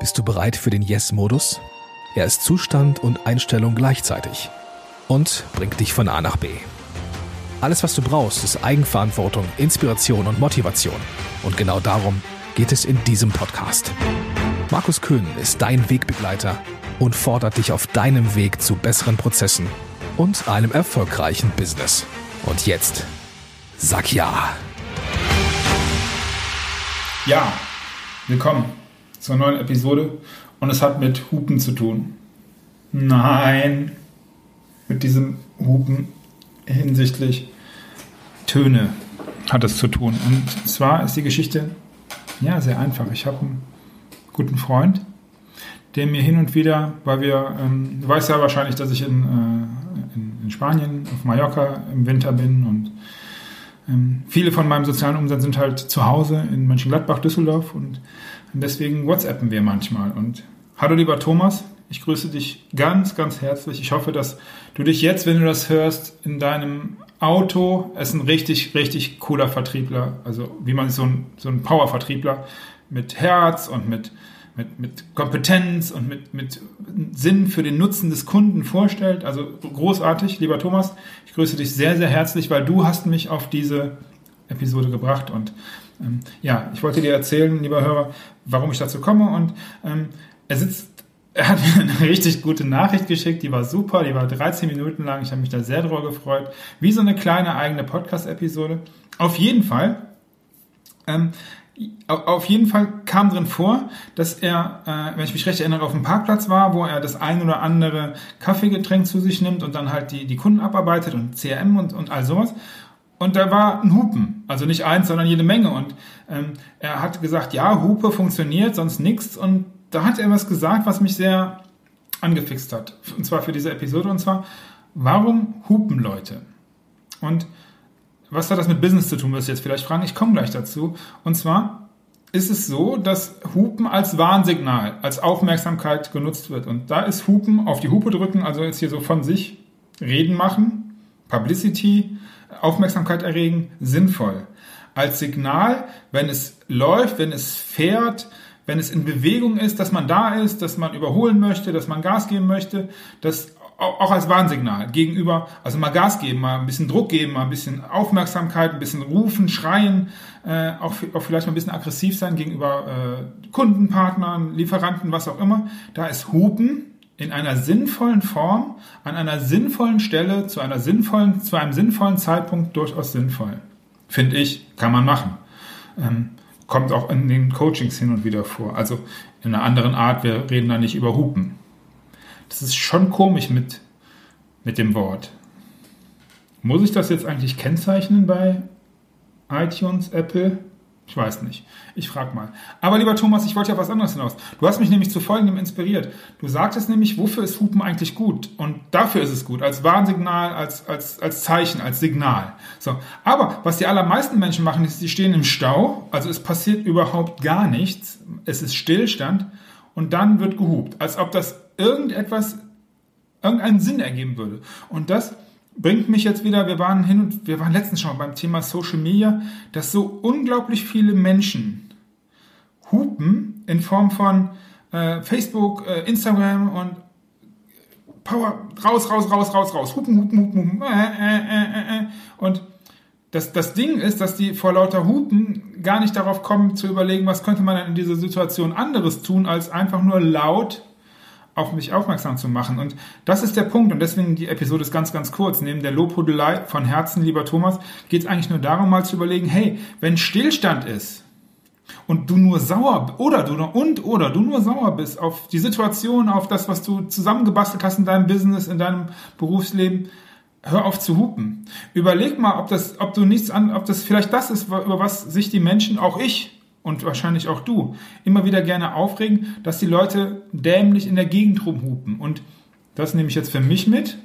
Bist du bereit für den Yes-Modus? Er ist Zustand und Einstellung gleichzeitig und bringt dich von A nach B. Alles, was du brauchst, ist Eigenverantwortung, Inspiration und Motivation. Und genau darum geht es in diesem Podcast. Markus Köhn ist dein Wegbegleiter und fordert dich auf deinem Weg zu besseren Prozessen und einem erfolgreichen Business. Und jetzt, sag ja. Ja, willkommen zur neuen Episode und es hat mit Hupen zu tun. Nein, mit diesem Hupen hinsichtlich Töne hat es zu tun. Und zwar ist die Geschichte ja sehr einfach. Ich habe einen guten Freund, der mir hin und wieder, weil wir, ähm, du weißt ja wahrscheinlich, dass ich in, äh, in, in, Spanien, auf Mallorca im Winter bin und ähm, viele von meinem sozialen Umsatz sind halt zu Hause in Mönchengladbach, Düsseldorf und deswegen WhatsAppen wir manchmal. Und hallo lieber Thomas, ich grüße dich ganz, ganz herzlich. Ich hoffe, dass du dich jetzt, wenn du das hörst, in deinem Auto, es ist ein richtig, richtig cooler Vertriebler, also wie man so ein, so ein Power-Vertriebler mit Herz und mit, mit, mit Kompetenz und mit, mit Sinn für den Nutzen des Kunden vorstellt. Also großartig, lieber Thomas. Ich grüße dich sehr, sehr herzlich, weil du hast mich auf diese Episode gebracht und ähm, ja, ich wollte dir erzählen, lieber Hörer, warum ich dazu komme und ähm, er sitzt er hat mir eine richtig gute Nachricht geschickt, die war super, die war 13 Minuten lang, ich habe mich da sehr drüber gefreut, wie so eine kleine eigene Podcast-Episode. Auf jeden Fall, ähm, auf jeden Fall kam drin vor, dass er, äh, wenn ich mich recht erinnere, auf dem Parkplatz war, wo er das ein oder andere Kaffeegetränk zu sich nimmt und dann halt die, die Kunden abarbeitet und CRM und, und all sowas. Und da war ein Hupen, also nicht eins, sondern jede Menge. Und ähm, er hat gesagt, ja, Hupe funktioniert, sonst nichts. Und da hat er was gesagt, was mich sehr angefixt hat. Und zwar für diese Episode. Und zwar, warum hupen Leute? Und was hat das mit Business zu tun, wirst du jetzt vielleicht fragen. Ich komme gleich dazu. Und zwar ist es so, dass Hupen als Warnsignal, als Aufmerksamkeit genutzt wird. Und da ist Hupen auf die Hupe drücken, also jetzt hier so von sich reden machen, Publicity, Aufmerksamkeit erregen, sinnvoll. Als Signal, wenn es läuft, wenn es fährt, wenn es in Bewegung ist, dass man da ist, dass man überholen möchte, dass man Gas geben möchte, das auch als Warnsignal gegenüber, also mal Gas geben, mal ein bisschen Druck geben, mal ein bisschen Aufmerksamkeit, ein bisschen rufen, schreien, äh, auch, auch vielleicht mal ein bisschen aggressiv sein gegenüber äh, Kunden, Partnern, Lieferanten, was auch immer. Da ist Hupen in einer sinnvollen Form, an einer sinnvollen Stelle, zu einer sinnvollen, zu einem sinnvollen Zeitpunkt durchaus sinnvoll. Finde ich, kann man machen. Ähm, kommt auch in den Coachings hin und wieder vor. Also in einer anderen Art, wir reden da nicht über Hupen. Das ist schon komisch mit, mit dem Wort. Muss ich das jetzt eigentlich kennzeichnen bei iTunes, Apple? Ich weiß nicht. Ich frage mal. Aber lieber Thomas, ich wollte ja was anderes hinaus. Du hast mich nämlich zu Folgendem inspiriert. Du sagtest nämlich, wofür ist Hupen eigentlich gut? Und dafür ist es gut. Als Warnsignal, als, als, als Zeichen, als Signal. So. Aber was die allermeisten Menschen machen, ist, sie stehen im Stau. Also es passiert überhaupt gar nichts. Es ist Stillstand. Und dann wird gehupt. Als ob das irgendetwas, irgendeinen Sinn ergeben würde. Und das bringt mich jetzt wieder, wir waren hin und wir waren letztens schon beim Thema Social Media, dass so unglaublich viele Menschen hupen in Form von äh, Facebook, äh, Instagram und Power, raus, raus, raus, raus, raus, hupen, hupen, hupen, hupen, äh, äh, äh, äh. und das, das Ding ist, dass die vor lauter Hupen gar nicht darauf kommen zu überlegen, was könnte man in dieser Situation anderes tun, als einfach nur laut auf mich aufmerksam zu machen. Und das ist der Punkt. Und deswegen die Episode ist ganz, ganz kurz. Neben der Lobhudelei von Herzen, lieber Thomas, geht es eigentlich nur darum, mal zu überlegen, hey, wenn Stillstand ist und du nur sauer oder du und oder du nur sauer bist auf die Situation, auf das, was du zusammengebastelt hast in deinem Business, in deinem Berufsleben, hör auf zu hupen. Überleg mal, ob das, ob du nichts an, ob das vielleicht das ist, über was sich die Menschen, auch ich, und wahrscheinlich auch du, immer wieder gerne aufregen, dass die Leute dämlich in der Gegend rumhupen. Und das nehme ich jetzt für mich mit.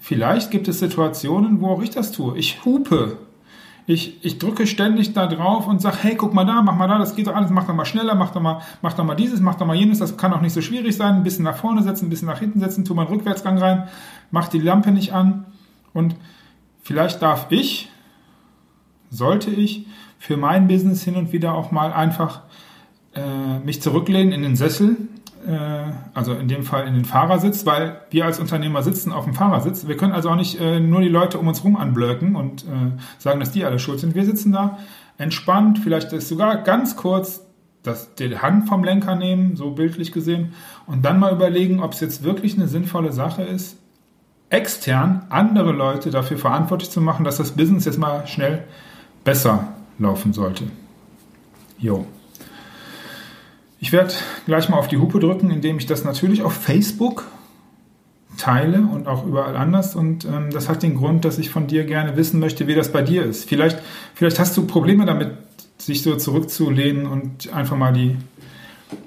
Vielleicht gibt es Situationen, wo auch ich das tue. Ich hupe. Ich, ich drücke ständig da drauf und sage, hey, guck mal da, mach mal da, das geht doch alles, mach doch mal schneller, mach doch mal, mach doch mal dieses, mach doch mal jenes, das kann auch nicht so schwierig sein, ein bisschen nach vorne setzen, ein bisschen nach hinten setzen, tu mal einen Rückwärtsgang rein, mach die Lampe nicht an und vielleicht darf ich, sollte ich für mein Business hin und wieder auch mal einfach äh, mich zurücklehnen in den Sessel, äh, also in dem Fall in den Fahrersitz, weil wir als Unternehmer sitzen auf dem Fahrersitz. Wir können also auch nicht äh, nur die Leute um uns rum anblöcken und äh, sagen, dass die alle schuld sind. Wir sitzen da entspannt, vielleicht ist sogar ganz kurz das, die Hand vom Lenker nehmen, so bildlich gesehen, und dann mal überlegen, ob es jetzt wirklich eine sinnvolle Sache ist, extern andere Leute dafür verantwortlich zu machen, dass das Business jetzt mal schnell besser laufen sollte. Jo. Ich werde gleich mal auf die Hupe drücken, indem ich das natürlich auf Facebook teile und auch überall anders. Und ähm, das hat den Grund, dass ich von dir gerne wissen möchte, wie das bei dir ist. Vielleicht, vielleicht hast du Probleme damit, sich so zurückzulehnen und einfach mal die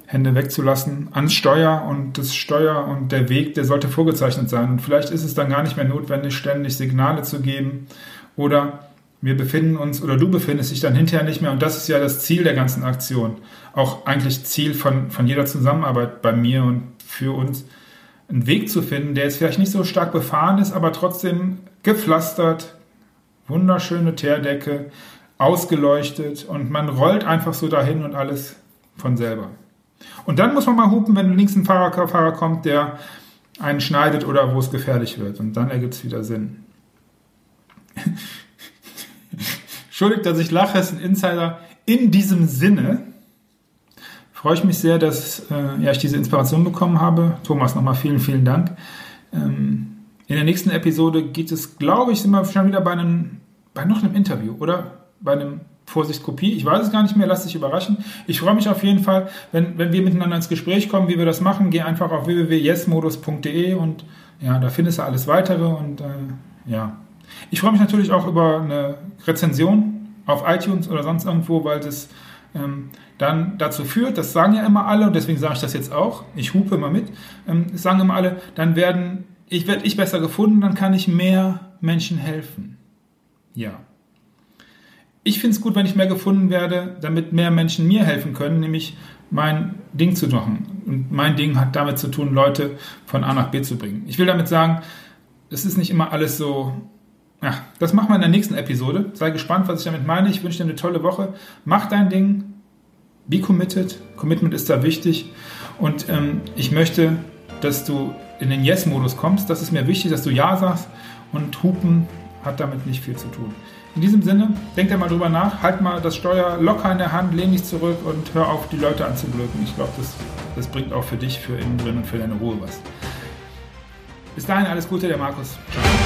Hände wegzulassen ans Steuer und das Steuer und der Weg, der sollte vorgezeichnet sein. Und vielleicht ist es dann gar nicht mehr notwendig, ständig Signale zu geben oder wir befinden uns oder du befindest dich dann hinterher nicht mehr und das ist ja das Ziel der ganzen Aktion. Auch eigentlich Ziel von, von jeder Zusammenarbeit bei mir und für uns, einen Weg zu finden, der jetzt vielleicht nicht so stark befahren ist, aber trotzdem gepflastert, wunderschöne Teerdecke, ausgeleuchtet und man rollt einfach so dahin und alles von selber. Und dann muss man mal hupen, wenn links ein Fahrer, Fahrer kommt, der einen schneidet oder wo es gefährlich wird. Und dann ergibt es wieder Sinn. Entschuldigt, dass ich lache, ist ein Insider. In diesem Sinne freue ich mich sehr, dass äh, ja, ich diese Inspiration bekommen habe. Thomas, nochmal vielen, vielen Dank. Ähm, in der nächsten Episode geht es, glaube ich, sind wir schon wieder bei, einem, bei noch einem Interview, oder? Bei einem Vorsicht Kopie. Ich weiß es gar nicht mehr, lass dich überraschen. Ich freue mich auf jeden Fall, wenn, wenn wir miteinander ins Gespräch kommen, wie wir das machen. Geh einfach auf www.yesmodus.de und ja, da findest du alles weitere und äh, ja. Ich freue mich natürlich auch über eine Rezension auf iTunes oder sonst irgendwo, weil das ähm, dann dazu führt, das sagen ja immer alle und deswegen sage ich das jetzt auch, ich hupe immer mit, ähm, das sagen immer alle, dann werden, ich werde ich besser gefunden, dann kann ich mehr Menschen helfen. Ja. Ich finde es gut, wenn ich mehr gefunden werde, damit mehr Menschen mir helfen können, nämlich mein Ding zu machen. Und mein Ding hat damit zu tun, Leute von A nach B zu bringen. Ich will damit sagen, es ist nicht immer alles so. Ja, das machen wir in der nächsten Episode. Sei gespannt, was ich damit meine. Ich wünsche dir eine tolle Woche. Mach dein Ding. Be committed. Commitment ist da wichtig. Und ähm, ich möchte, dass du in den Yes-Modus kommst. Das ist mir wichtig, dass du Ja sagst. Und Hupen hat damit nicht viel zu tun. In diesem Sinne, denk dir mal drüber nach, halt mal das Steuer locker in der Hand, lehn dich zurück und hör auf, die Leute anzublöken. Ich glaube, das, das bringt auch für dich, für innen drin und für deine Ruhe was. Bis dahin alles Gute, der Markus. Ciao.